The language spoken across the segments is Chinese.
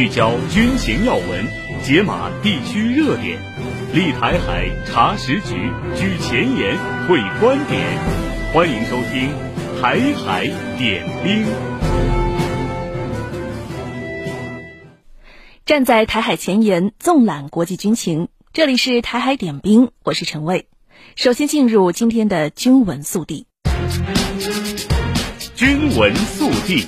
聚焦军情要闻，解码地区热点，立台海查实局，居前沿会观点。欢迎收听《台海点兵》。站在台海前沿，纵览国际军情。这里是《台海点兵》，我是陈蔚。首先进入今天的军文速递。军文速递。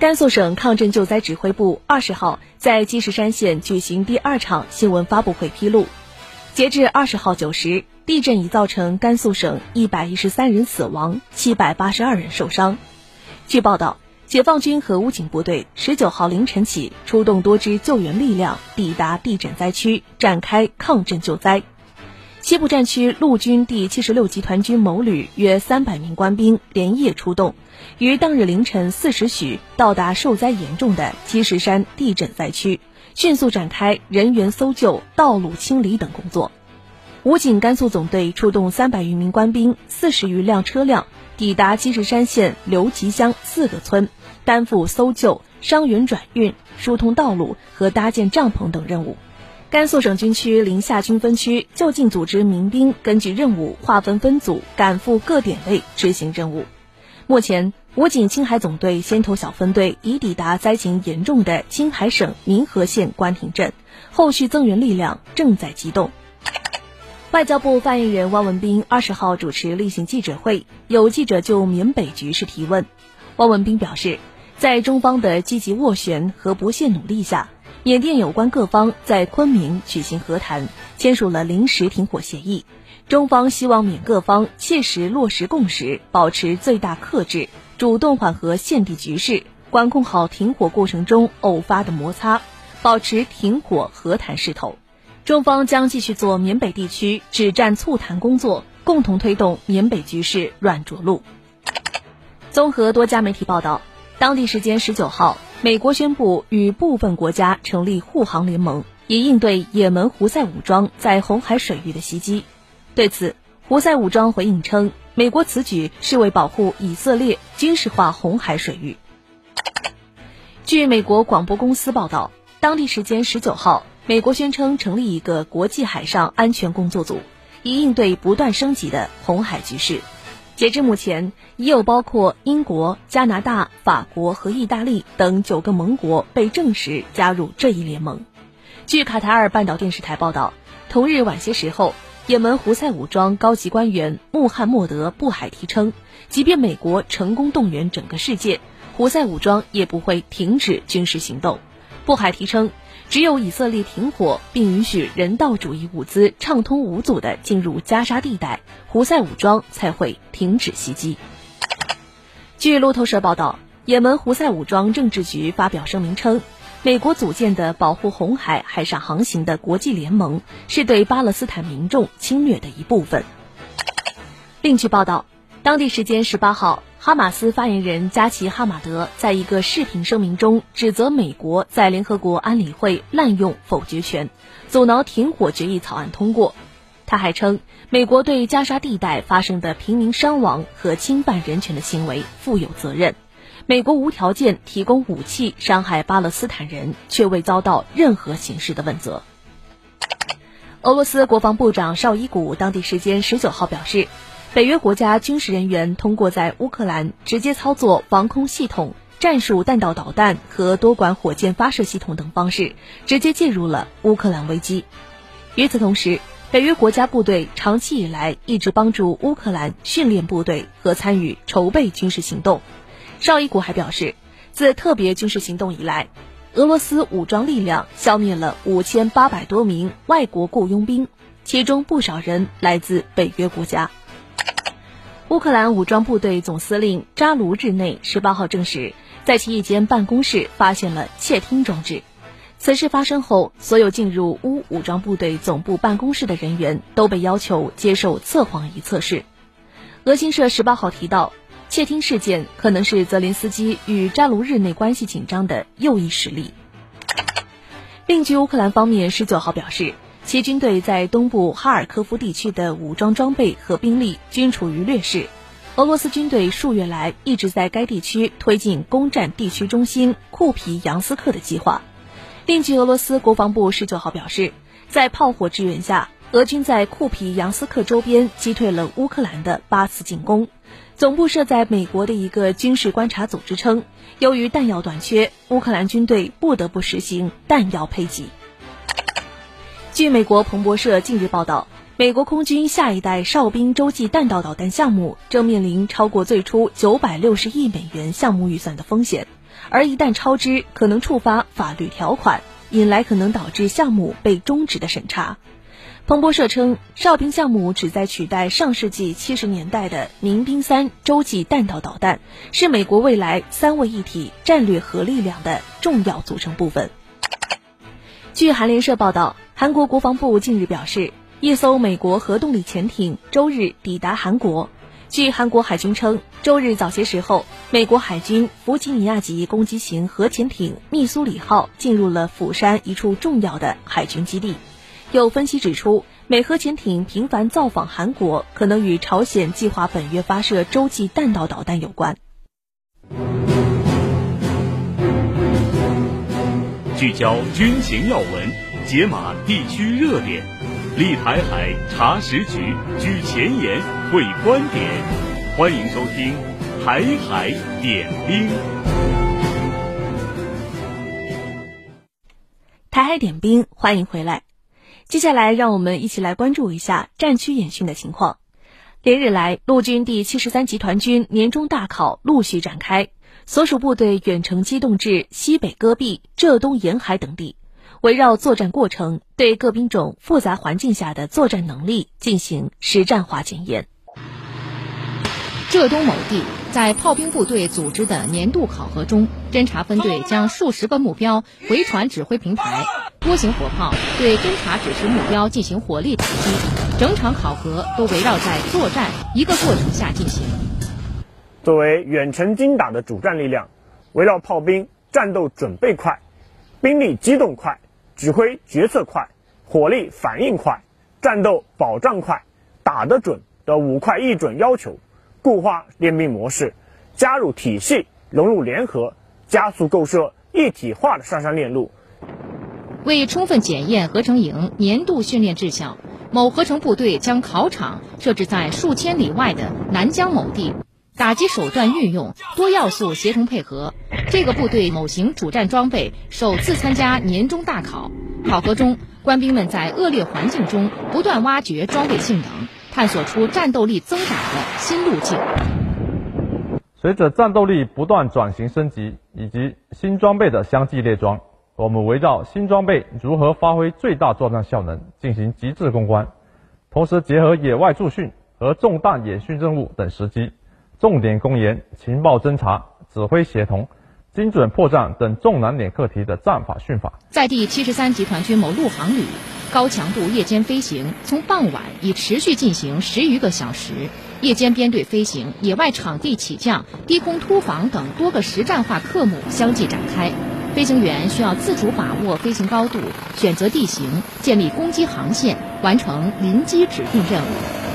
甘肃省抗震救灾指挥部二十号在积石山县举行第二场新闻发布会，披露，截至二十号九时，地震已造成甘肃省一百一十三人死亡，七百八十二人受伤。据报道，解放军和武警部队十九号凌晨起出动多支救援力量抵达地震灾区，展开抗震救灾。西部战区陆军第七十六集团军某旅约三百名官兵连夜出动，于当日凌晨四时许到达受灾严重的积石山地震灾区，迅速展开人员搜救、道路清理等工作。武警甘肃总队出动三百余名官兵、四十余辆车辆抵达积石山县刘集乡四个村，担负搜救、伤员转运、疏通道路和搭建帐篷等任务。甘肃省军区临夏军分区就近组织民兵，根据任务划分分组，赶赴各点位执行任务。目前，武警青海总队先头小分队已抵达灾情严重的青海省民和县关亭镇，后续增援力量正在机动。外交部发言人汪文斌二十号主持例行记者会，有记者就缅北局势提问。汪文斌表示，在中方的积极斡旋和不懈努力下，缅甸有关各方在昆明举行和谈，签署了临时停火协议。中方希望缅各方切实落实共识，保持最大克制，主动缓和现地局势，管控好停火过程中偶发的摩擦，保持停火和谈势头。中方将继续做缅北地区止战促谈工作，共同推动缅北局势软着陆。综合多家媒体报道，当地时间十九号。美国宣布与部分国家成立护航联盟，以应对也门胡塞武装在红海水域的袭击。对此，胡塞武装回应称，美国此举是为保护以色列军事化红海水域。据美国广播公司报道，当地时间十九号，美国宣称成立一个国际海上安全工作组，以应对不断升级的红海局势。截至目前，已有包括英国、加拿大、法国和意大利等九个盟国被证实加入这一联盟。据卡塔尔半岛电视台报道，同日晚些时候，也门胡塞武装高级官员穆罕默德·布海提称，即便美国成功动员整个世界，胡塞武装也不会停止军事行动。布海提称，只有以色列停火，并允许人道主义物资畅通无阻地进入加沙地带，胡塞武装才会停止袭击。据路透社报道，也门胡塞武装政治局发表声明称，美国组建的保护红海海上航行的国际联盟是对巴勒斯坦民众侵略的一部分。另据报道，当地时间十八号。哈马斯发言人加齐哈马德在一个视频声明中指责美国在联合国安理会滥用否决权，阻挠停火决议草案通过。他还称，美国对加沙地带发生的平民伤亡和侵犯人权的行为负有责任。美国无条件提供武器伤害巴勒斯坦人，却未遭到任何形式的问责。俄罗斯国防部长绍伊古当地时间十九号表示。北约国家军事人员通过在乌克兰直接操作防空系统、战术弹道导弹和多管火箭发射系统等方式，直接介入了乌克兰危机。与此同时，北约国家部队长期以来一直帮助乌克兰训练部队和参与筹备军事行动。绍伊古还表示，自特别军事行动以来，俄罗斯武装力量消灭了五千八百多名外国雇佣兵，其中不少人来自北约国家。乌克兰武装部队总司令扎卢日内十八号证实，在其一间办公室发现了窃听装置。此事发生后，所有进入乌武装部队总部办公室的人员都被要求接受测谎仪测试。俄新社十八号提到，窃听事件可能是泽连斯基与扎卢日内关系紧张的又一实例。另据乌克兰方面十九号表示。其军队在东部哈尔科夫地区的武装装备和兵力均处于劣势。俄罗斯军队数月来一直在该地区推进攻占地区中心库皮扬斯克的计划。另据俄罗斯国防部十九号表示，在炮火支援下，俄军在库皮扬斯克周边击退了乌克兰的八次进攻。总部设在美国的一个军事观察组织称，由于弹药短缺，乌克兰军队不得不实行弹药配给。据美国彭博社近日报道，美国空军下一代哨兵洲际弹道导弹项目正面临超过最初九百六十亿美元项目预算的风险，而一旦超支，可能触发法律条款，引来可能导致项目被终止的审查。彭博社称，哨兵项目旨在取代上世纪七十年代的民兵三洲际弹道导弹，是美国未来三位一体战略核力量的重要组成部分。据韩联社报道。韩国国防部近日表示，一艘美国核动力潜艇周日抵达韩国。据韩国海军称，周日早些时候，美国海军弗吉尼亚级攻击型核潜艇密苏里号进入了釜山一处重要的海军基地。有分析指出，美核潜艇频繁造访韩国，可能与朝鲜计划本月发射洲际弹道导弹有关。聚焦军情要闻。解码地区热点，立台海查实局，举前沿会观点。欢迎收听《台海点兵》。台海点兵，欢迎回来。接下来，让我们一起来关注一下战区演训的情况。连日来，陆军第七十三集团军年终大考陆续展开，所属部队远程机动至西北戈壁、浙东沿海等地。围绕作战过程，对各兵种复杂环境下的作战能力进行实战化检验。浙东某地，在炮兵部队组织的年度考核中，侦察分队将数十个目标回传指挥平台，多型火炮对侦察指示目标进行火力打击，整场考核都围绕在作战一个过程下进行。作为远程精打的主战力量，围绕炮兵战斗准备快，兵力机动快。指挥决策快，火力反应快，战斗保障快，打得准的五快一准要求，固化练兵模式，加入体系，融入联合，加速构设一体化的上山链路。为充分检验合成营年度训练绩效，某合成部队将考场设置在数千里外的南疆某地。打击手段运用多要素协同配合，这个部队某型主战装备首次参加年终大考。考核中，官兵们在恶劣环境中不断挖掘装备性能，探索出战斗力增长的新路径。随着战斗力不断转型升级以及新装备的相继列装，我们围绕新装备如何发挥最大作战效能进行极致攻关，同时结合野外驻训和重大演训任务等时机。重点攻严、情报侦察、指挥协同、精准破障等重难点课题的战法训法。在第七十三集团军某陆航旅，高强度夜间飞行从傍晚已持续进行十余个小时，夜间编队飞行、野外场地起降、低空突防等多个实战化科目相继展开。飞行员需要自主把握飞行高度、选择地形、建立攻击航线，完成临机指定任务。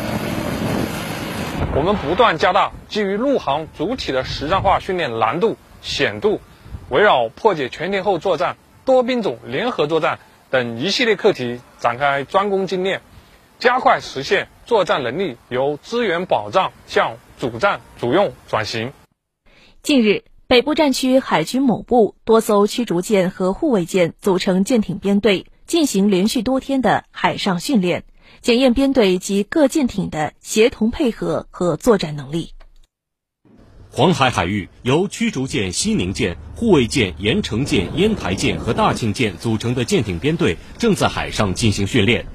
我们不断加大基于陆航主体的实战化训练难度、险度，围绕破解全天候作战、多兵种联合作战等一系列课题展开专攻精练，加快实现作战能力由资源保障向主战主用转型。近日，北部战区海军某部多艘驱逐舰和护卫舰组成舰艇编队，进行连续多天的海上训练。检验编队及各舰艇的协同配合和作战能力。黄海海域由驱逐舰西宁舰、护卫舰盐城舰、烟台舰和大庆舰组成的舰艇编队正在海上进行训练。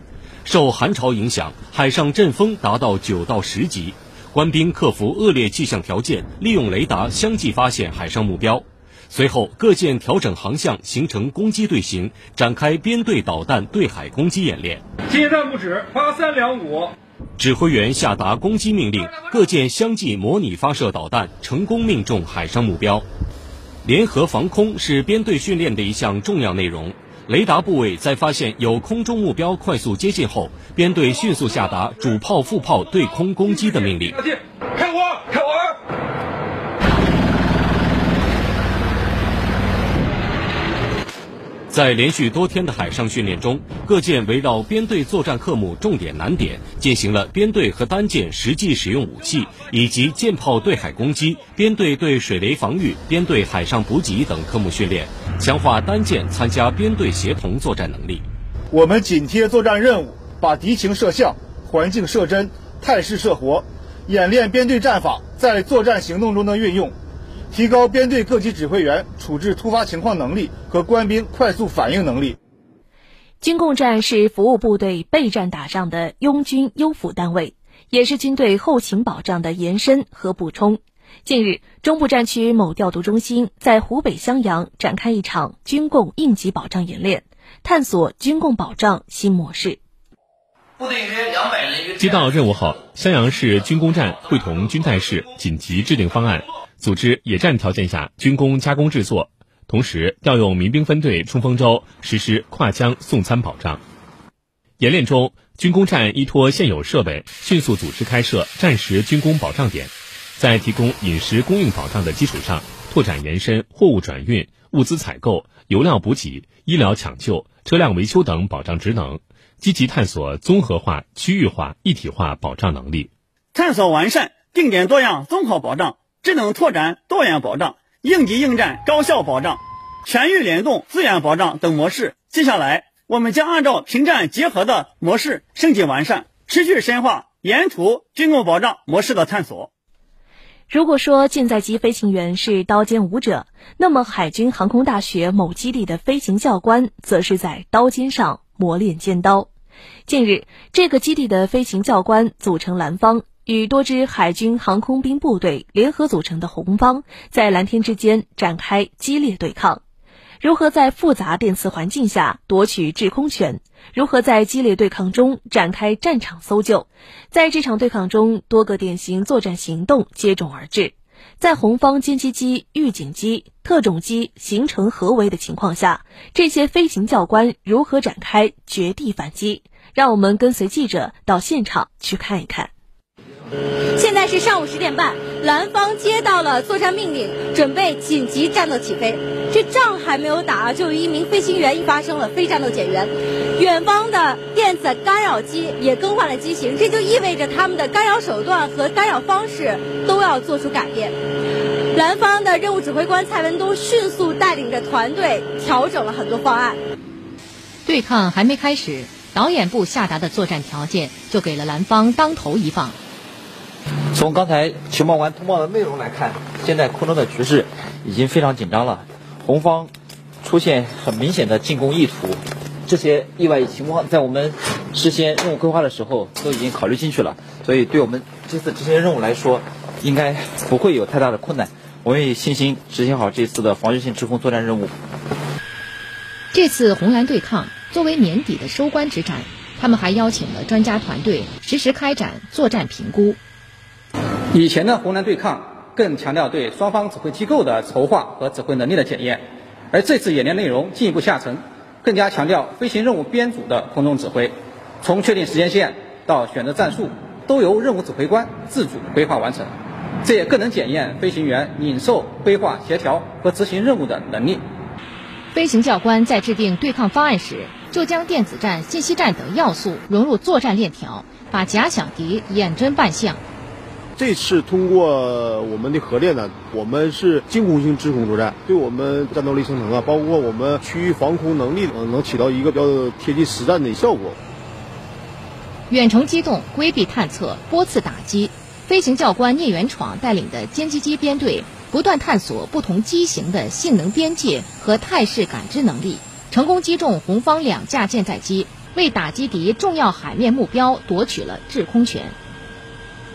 受寒潮影响，海上阵风达到九到十级，官兵克服恶劣气象条件，利用雷达相继发现海上目标。随后，各舰调整航向，形成攻击队形，展开编队导弹对海攻击演练。接弹不止，发三两五。指挥员下达攻击命令，各舰相继模拟发射导弹，成功命中海上目标。联合防空是编队训练的一项重要内容。雷达部位在发现有空中目标快速接近后，编队迅速下达主炮、副炮对空攻击的命令。开火！开火！在连续多天的海上训练中，各舰围绕编队作战科目重点难点，进行了编队和单舰实际使用武器，以及舰炮对海攻击、编队对水雷防御、编队海上补给等科目训练，强化单舰参加编队协同作战能力。我们紧贴作战任务，把敌情设像、环境设真、态势设活，演练编队战法在作战行动中的运用。提高编队各级指挥员处置突发情况能力和官兵快速反应能力。军供站是服务部队备战打仗的拥军优抚单位，也是军队后勤保障的延伸和补充。近日，中部战区某调度中心在湖北襄阳展开一场军供应急保障演练，探索军供保障新模式。部队约两百人。接到任务后，襄阳市军工站会同军代室紧急制定方案。组织野战条件下军工加工制作，同时调用民兵分队冲锋舟实施跨江送餐保障。演练中，军工站依托现有设备，迅速组织开设战时军工保障点，在提供饮食供应保障的基础上，拓展延伸货物转运、物资采购、油料补给、医疗抢救、车辆维修等保障职能，积极探索综合化、区域化、一体化保障能力，探索完善定点多样综合保障。智能拓展多元保障、应急应战高效保障、全域联动资源保障等模式，接下来我们将按照平战结合的模式升级完善，持续深化沿途军供保障模式的探索。如果说舰载机飞行员是刀尖舞者，那么海军航空大学某基地的飞行教官则是在刀尖上磨练尖刀。近日，这个基地的飞行教官组成蓝方。与多支海军航空兵部队联合组成的红方，在蓝天之间展开激烈对抗。如何在复杂电磁环境下夺取制空权？如何在激烈对抗中展开战场搜救？在这场对抗中，多个典型作战行动接踵而至。在红方歼击机、预警机、特种机形成合围的情况下，这些飞行教官如何展开绝地反击？让我们跟随记者到现场去看一看。现在是上午十点半，蓝方接到了作战命令，准备紧急战斗起飞。这仗还没有打，就有一名飞行员发生了非战斗减员。远方的电子干扰机也更换了机型，这就意味着他们的干扰手段和干扰方式都要做出改变。蓝方的任务指挥官蔡文东迅速带领着团队调整了很多方案。对抗还没开始，导演部下达的作战条件就给了蓝方当头一棒。从刚才情报官通报的内容来看，现在空中的局势已经非常紧张了。红方出现很明显的进攻意图，这些意外情况在我们事先任务规划的时候都已经考虑进去了，所以对我们这次执行任务来说，应该不会有太大的困难。我们有信心执行好这次的防御性制空作战任务。这次红蓝对抗作为年底的收官之战，他们还邀请了专家团队实时开展作战评估。以前的红蓝对抗更强调对双方指挥机构的筹划和指挥能力的检验，而这次演练内容进一步下沉，更加强调飞行任务编组的空中指挥，从确定时间线到选择战术，都由任务指挥官自主规划完成，这也更能检验飞行员领受、规划、协调和执行任务的能力。飞行教官在制定对抗方案时，就将电子战、信息战等要素融入作战链条，把假想敌演真扮相。这次通过我们的合练呢，我们是进攻性制空作战，对我们战斗力生成啊，包括我们区域防空能力，能起到一个比较贴近实战的效果。远程机动、规避探测、多次打击，飞行教官聂元闯带领的歼击机编队不断探索不同机型的性能边界和态势感知能力，成功击中红方两架舰载机，为打击敌重要海面目标夺取了制空权。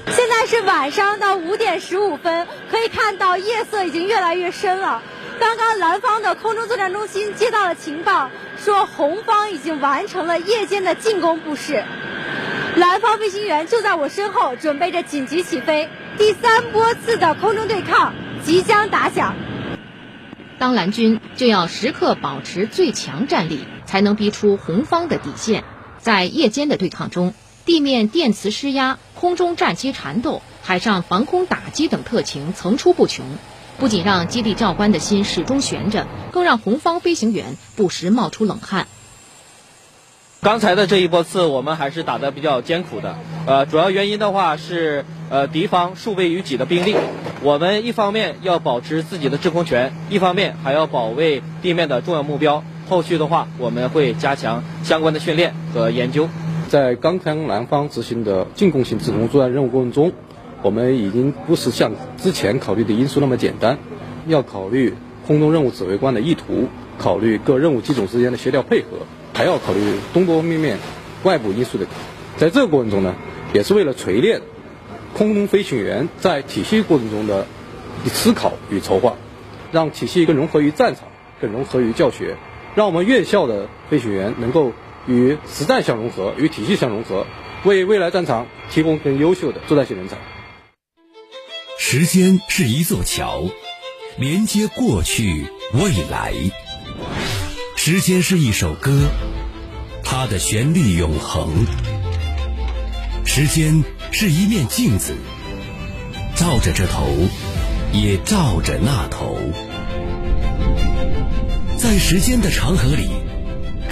现在是晚上的五点十五分，可以看到夜色已经越来越深了。刚刚蓝方的空中作战中心接到了情报，说红方已经完成了夜间的进攻布势，蓝方飞行员就在我身后，准备着紧急起飞。第三波次的空中对抗即将打响。当蓝军就要时刻保持最强战力，才能逼出红方的底线。在夜间的对抗中，地面电磁施压、空中战机缠斗、海上防空打击等特情层出不穷，不仅让基地教官的心始终悬着，更让红方飞行员不时冒出冷汗。刚才的这一波次，我们还是打得比较艰苦的。呃，主要原因的话是，呃，敌方数倍于己的兵力，我们一方面要保持自己的制空权，一方面还要保卫地面的重要目标。后续的话，我们会加强相关的训练和研究。在刚将南方执行的进攻性制空作战任务过程中，我们已经不是像之前考虑的因素那么简单，要考虑空中任务指挥官的意图，考虑各任务机种之间的协调配合，还要考虑多方面面外部因素的。在这个过程中呢，也是为了锤炼空中飞行员在体系过程中的思考与筹划，让体系更融合于战场，更融合于教学，让我们院校的飞行员能够。与实战相融合，与体系相融合，为未来战场提供更优秀的作战性人才。时间是一座桥，连接过去未来。时间是一首歌，它的旋律永恒。时间是一面镜子，照着这头，也照着那头。在时间的长河里。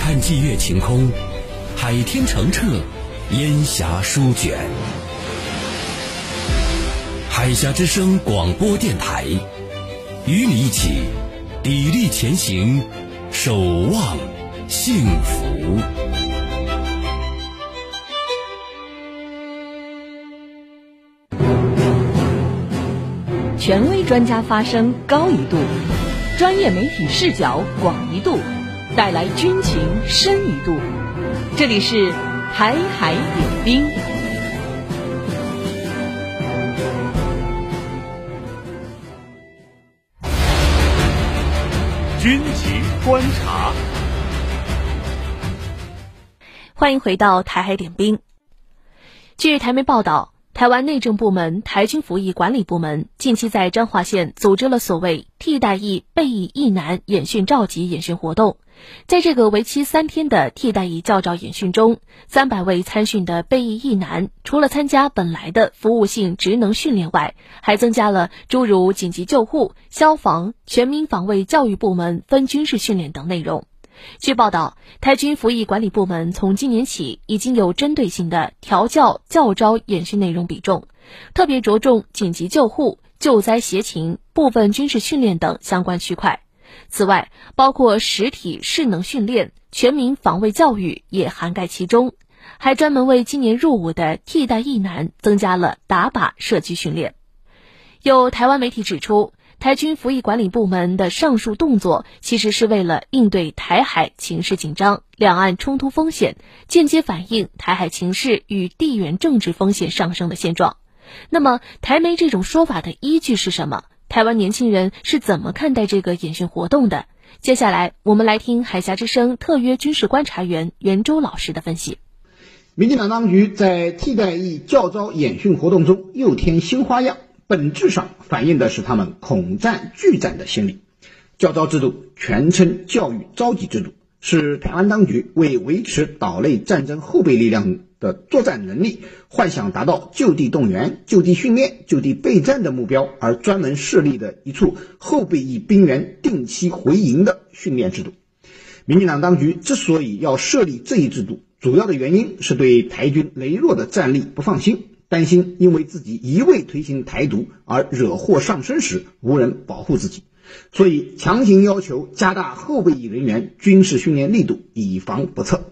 看霁月晴空，海天澄澈，烟霞舒卷。海峡之声广播电台，与你一起砥砺前行，守望幸福。权威专家发声高一度，专业媒体视角广一度。带来军情深一度，这里是台海点兵。军情观察，欢迎回到台海点兵。据台媒报道。台湾内政部门台军服役管理部门近期在彰化县组织了所谓“替代役备役役男演训召集演训活动”。在这个为期三天的替代役教招演训中，三百位参训的备役役男，除了参加本来的服务性职能训练外，还增加了诸如紧急救护、消防、全民防卫教育部门分军事训练等内容。据报道，台军服役管理部门从今年起已经有针对性的调教教招演训内容比重，特别着重紧急救护、救灾协勤、部分军事训练等相关区块。此外，包括实体势能训练、全民防卫教育也涵盖其中，还专门为今年入伍的替代役男增加了打靶射击训练。有台湾媒体指出，台军服役管理部门的上述动作，其实是为了应对台海情势紧张、两岸冲突风险，间接反映台海情势与地缘政治风险上升的现状。那么，台媒这种说法的依据是什么？台湾年轻人是怎么看待这个演训活动的？接下来，我们来听海峡之声特约军事观察员袁周老师的分析。民进党当局在替代役教招演训活动中又添新花样。本质上反映的是他们恐战拒战的心理。教招制度全称教育召集制度，是台湾当局为维持岛内战争后备力量的作战能力，幻想达到就地动员、就地训练、就地备战的目标而专门设立的一处后备役兵员定期回营的训练制度。民进党当局之所以要设立这一制度，主要的原因是对台军羸弱的战力不放心。担心因为自己一味推行台独而惹祸上身时无人保护自己，所以强行要求加大后备役人员军事训练力度，以防不测。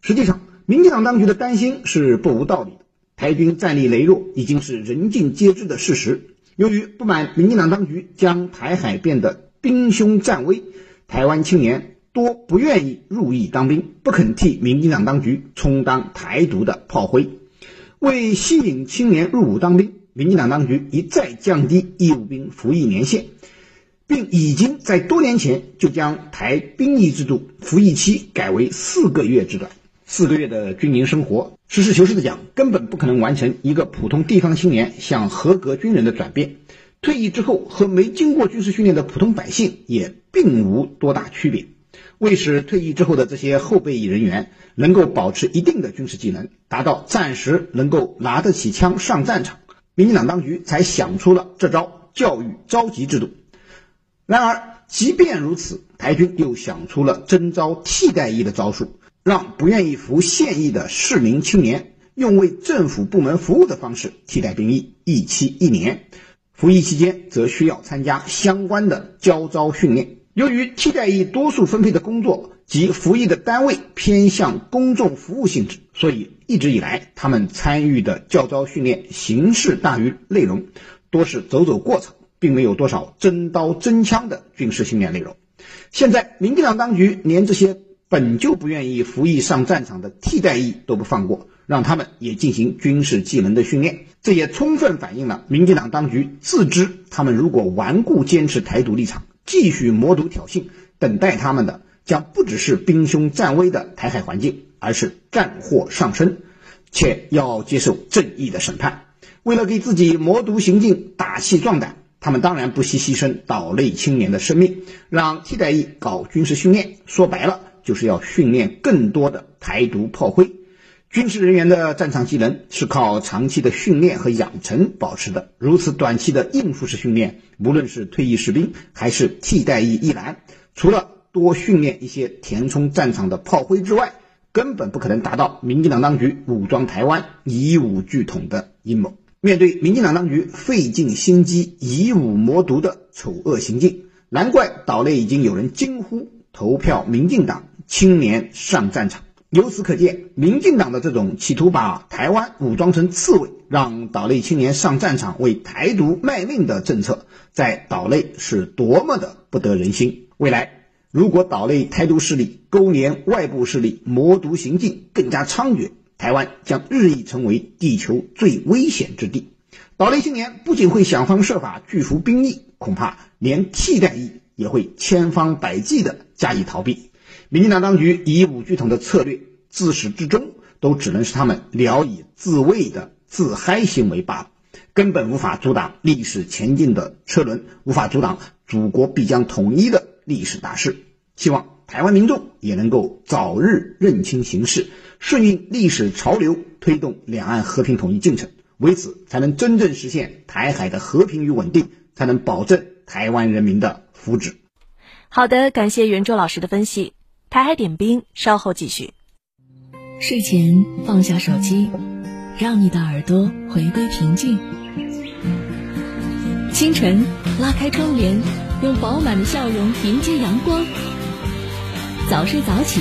实际上，民进党当局的担心是不无道理的。台军战力羸弱已经是人尽皆知的事实。由于不满民进党当局将台海变得兵凶战危，台湾青年多不愿意入役当兵，不肯替民进党当局充当台独的炮灰。为吸引青年入伍当兵，民进党当局一再降低义务兵服役年限，并已经在多年前就将台兵役制度服役期改为四个月之短。四个月的军营生活，实事求是的讲，根本不可能完成一个普通地方青年向合格军人的转变。退役之后和没经过军事训练的普通百姓也并无多大区别。为使退役之后的这些后备役人员能够保持一定的军事技能，达到暂时能够拿得起枪上战场，民进党当局才想出了这招教育召集制度。然而，即便如此，台军又想出了征召替代役的招数，让不愿意服现役的适龄青年用为政府部门服务的方式替代兵役，役期一年。服役期间则需要参加相关的教招训练。由于替代役多数分配的工作及服役的单位偏向公众服务性质，所以一直以来他们参与的教招训练形式大于内容，多是走走过场。并没有多少真刀真枪的军事训练内容。现在，民进党当局连这些本就不愿意服役上战场的替代役都不放过，让他们也进行军事技能的训练。这也充分反映了民进党当局自知，他们如果顽固坚持台独立场，继续魔毒挑衅，等待他们的将不只是兵凶战危的台海环境，而是战祸上身，且要接受正义的审判。为了给自己魔毒行径打气壮胆。他们当然不惜牺牲岛内青年的生命，让替代役搞军事训练。说白了，就是要训练更多的台独炮灰。军事人员的战场技能是靠长期的训练和养成保持的。如此短期的应付式训练，无论是退役士兵还是替代役役男，除了多训练一些填充战场的炮灰之外，根本不可能达到民进党当局武装台湾以武拒统的阴谋。面对民进党当局费尽心机以武谋独的丑恶行径，难怪岛内已经有人惊呼投票民进党青年上战场。由此可见，民进党的这种企图把台湾武装成刺猬，让岛内青年上战场为台独卖命的政策，在岛内是多么的不得人心。未来，如果岛内台独势力勾连外部势力谋独行径更加猖獗，台湾将日益成为地球最危险之地。岛内青年不仅会想方设法拒服兵役，恐怕连替代役也会千方百计地加以逃避。民进党当局以武拒统的策略，自始至终都只能是他们聊以自慰的自嗨行为罢了，根本无法阻挡历史前进的车轮，无法阻挡祖国必将统一的历史大势。希望台湾民众也能够早日认清形势。顺应历史潮流，推动两岸和平统一进程，为此才能真正实现台海的和平与稳定，才能保证台湾人民的福祉。好的，感谢袁周老师的分析。台海点兵稍后继续。睡前放下手机，让你的耳朵回归平静。清晨拉开窗帘，用饱满的笑容迎接阳光。早睡早起。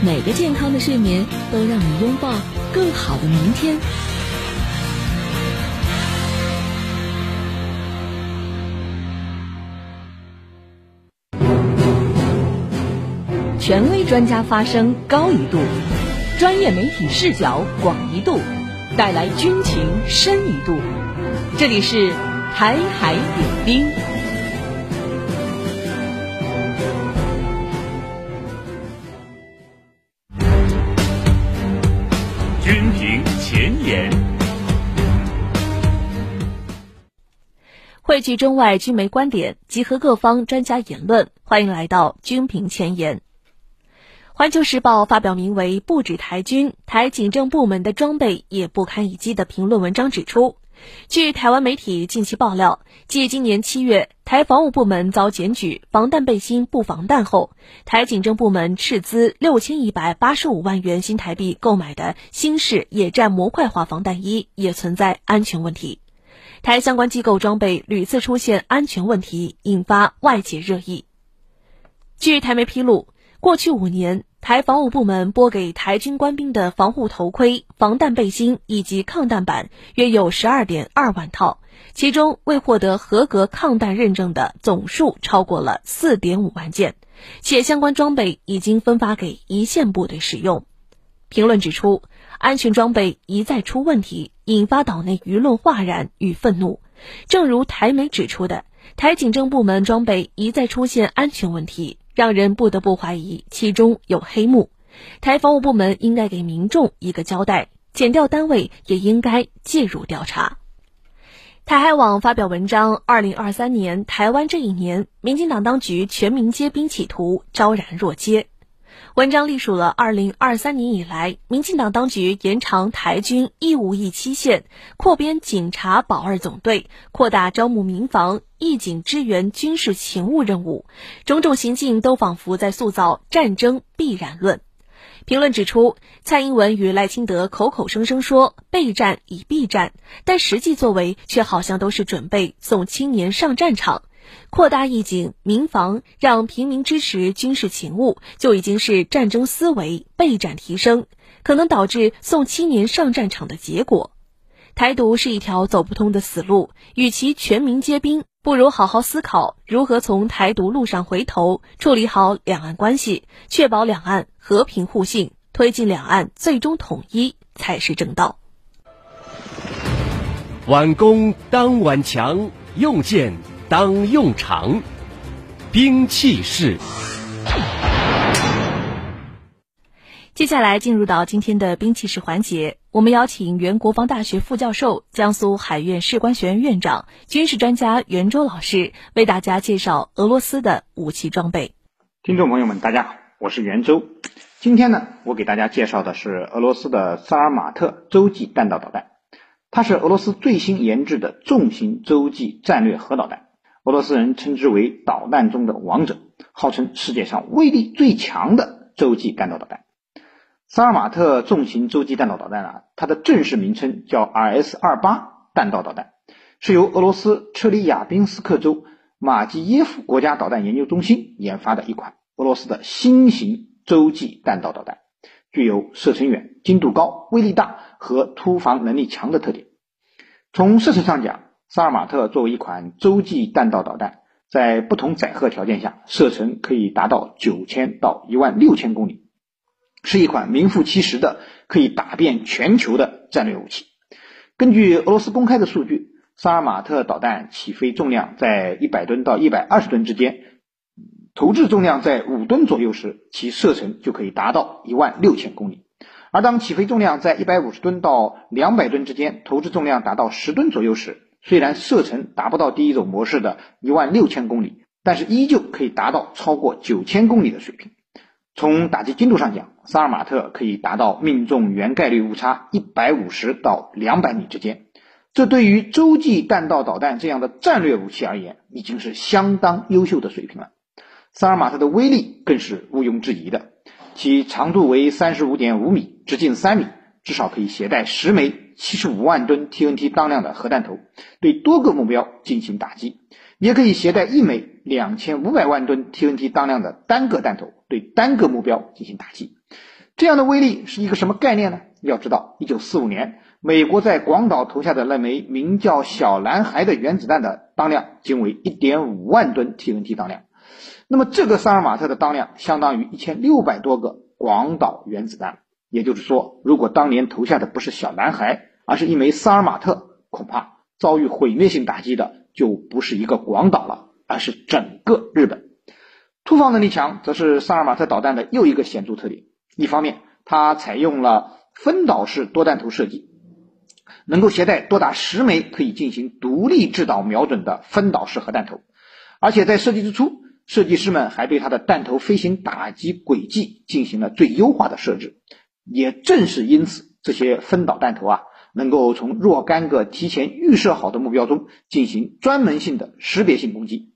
每个健康的睡眠都让你拥抱更好的明天。权威专家发声高一度，专业媒体视角广一度，带来军情深一度。这里是台海点兵。汇聚中外军媒观点，集合各方专家言论。欢迎来到军评前沿。环球时报发表名为《不止台军，台警政部门的装备也不堪一击》的评论文章指出，据台湾媒体近期爆料，继今年七月台防务部门遭检举防弹背心不防弹后，台警政部门斥资六千一百八十五万元新台币购买的新式野战模块化防弹衣也存在安全问题。台相关机构装备屡次出现安全问题，引发外界热议。据台媒披露，过去五年，台防务部门拨给台军官兵的防护头盔、防弹背心以及抗弹板约有十二点二万套，其中未获得合格抗弹认证的总数超过了四点五万件，且相关装备已经分发给一线部队使用。评论指出，安全装备一再出问题，引发岛内舆论哗然与愤怒。正如台媒指出的，台警政部门装备一再出现安全问题，让人不得不怀疑其中有黑幕。台防务部门应该给民众一个交代，检调单位也应该介入调查。台海网发表文章：二零二三年台湾这一年，民进党当局全民皆兵企图昭然若揭。文章隶属了二零二三年以来，民进党当局延长台军义务役期限、扩编警察保二总队、扩大招募民防、义警支援军事勤务任务，种种行径都仿佛在塑造战争必然论。评论指出，蔡英文与赖清德口口声声说备战以避战，但实际作为却好像都是准备送青年上战场。扩大义警、民防，让平民支持军事勤务，就已经是战争思维备战提升，可能导致送青年上战场的结果。台独是一条走不通的死路，与其全民皆兵，不如好好思考如何从台独路上回头，处理好两岸关系，确保两岸和平互信，推进两岸最终统一才是正道。挽弓当挽强，用剑当用场，兵器式。接下来进入到今天的兵器式环节，我们邀请原国防大学副教授、江苏海院士官学院院长、军事专家袁周老师为大家介绍俄罗斯的武器装备。听众朋友们，大家好，我是袁周。今天呢，我给大家介绍的是俄罗斯的萨尔马特洲际弹道导弹，它是俄罗斯最新研制的重型洲际战略核导弹，俄罗斯人称之为导弹中的王者，号称世界上威力最强的洲际弹道导弹。萨尔马特重型洲际弹道导弹啊，它的正式名称叫 RS-28 弹道导弹，是由俄罗斯车里亚宾斯克州马基耶夫国家导弹研究中心研发的一款俄罗斯的新型洲际弹道导弹，具有射程远、精度高、威力大和突防能力强的特点。从射程上讲，萨尔马特作为一款洲际弹道导弹，在不同载荷条件下，射程可以达到九千到一万六千公里。是一款名副其实的可以打遍全球的战略武器。根据俄罗斯公开的数据，萨尔马特导弹起飞重量在一百吨到一百二十吨之间，投掷重量在五吨左右时，其射程就可以达到一万六千公里；而当起飞重量在一百五十吨到两百吨之间，投掷重量达到十吨左右时，虽然射程达不到第一种模式的一万六千公里，但是依旧可以达到超过九千公里的水平。从打击精度上讲，萨尔马特可以达到命中原概率误差一百五十到两百米之间，这对于洲际弹道导弹这样的战略武器而言，已经是相当优秀的水平了。萨尔马特的威力更是毋庸置疑的，其长度为三十五点五米，直径三米，至少可以携带十枚七十五万吨 TNT 当量的核弹头，对多个目标进行打击。也可以携带一枚两千五百万吨 TNT 当量的单个弹头，对单个目标进行打击。这样的威力是一个什么概念呢？要知道，一九四五年，美国在广岛投下的那枚名叫“小男孩”的原子弹的当量仅为一点五万吨 TNT 当量。那么，这个萨尔马特的当量相当于一千六百多个广岛原子弹。也就是说，如果当年投下的不是“小男孩”，而是一枚萨尔马特，恐怕遭遇毁灭性打击的。就不是一个广岛了，而是整个日本。突防能力强，则是萨尔马特导弹的又一个显著特点。一方面，它采用了分导式多弹头设计，能够携带多达十枚可以进行独立制导瞄准的分导式核弹头，而且在设计之初，设计师们还对它的弹头飞行打击轨迹进行了最优化的设置。也正是因此，这些分导弹头啊。能够从若干个提前预设好的目标中进行专门性的识别性攻击。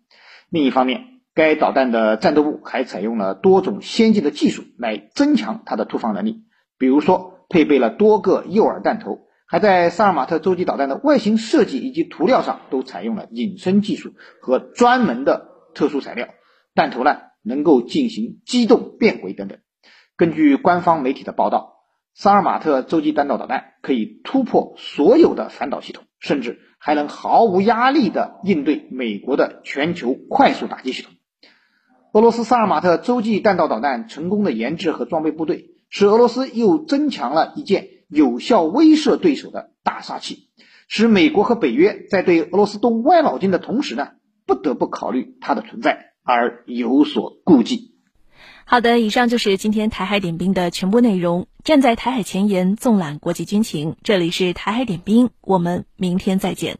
另一方面，该导弹的战斗部还采用了多种先进的技术来增强它的突防能力，比如说配备了多个诱饵弹头，还在萨尔马特洲际导弹的外形设计以及涂料上都采用了隐身技术和专门的特殊材料，弹头呢能够进行机动变轨等等。根据官方媒体的报道。萨尔马特洲际弹道导弹可以突破所有的反导系统，甚至还能毫无压力地应对美国的全球快速打击系统。俄罗斯萨尔马特洲际弹道导弹成功的研制和装备部队，使俄罗斯又增强了一件有效威慑对手的大杀器，使美国和北约在对俄罗斯动歪脑筋的同时呢，不得不考虑它的存在而有所顾忌。好的，以上就是今天台海点兵的全部内容。站在台海前沿，纵览国际军情，这里是台海点兵，我们明天再见。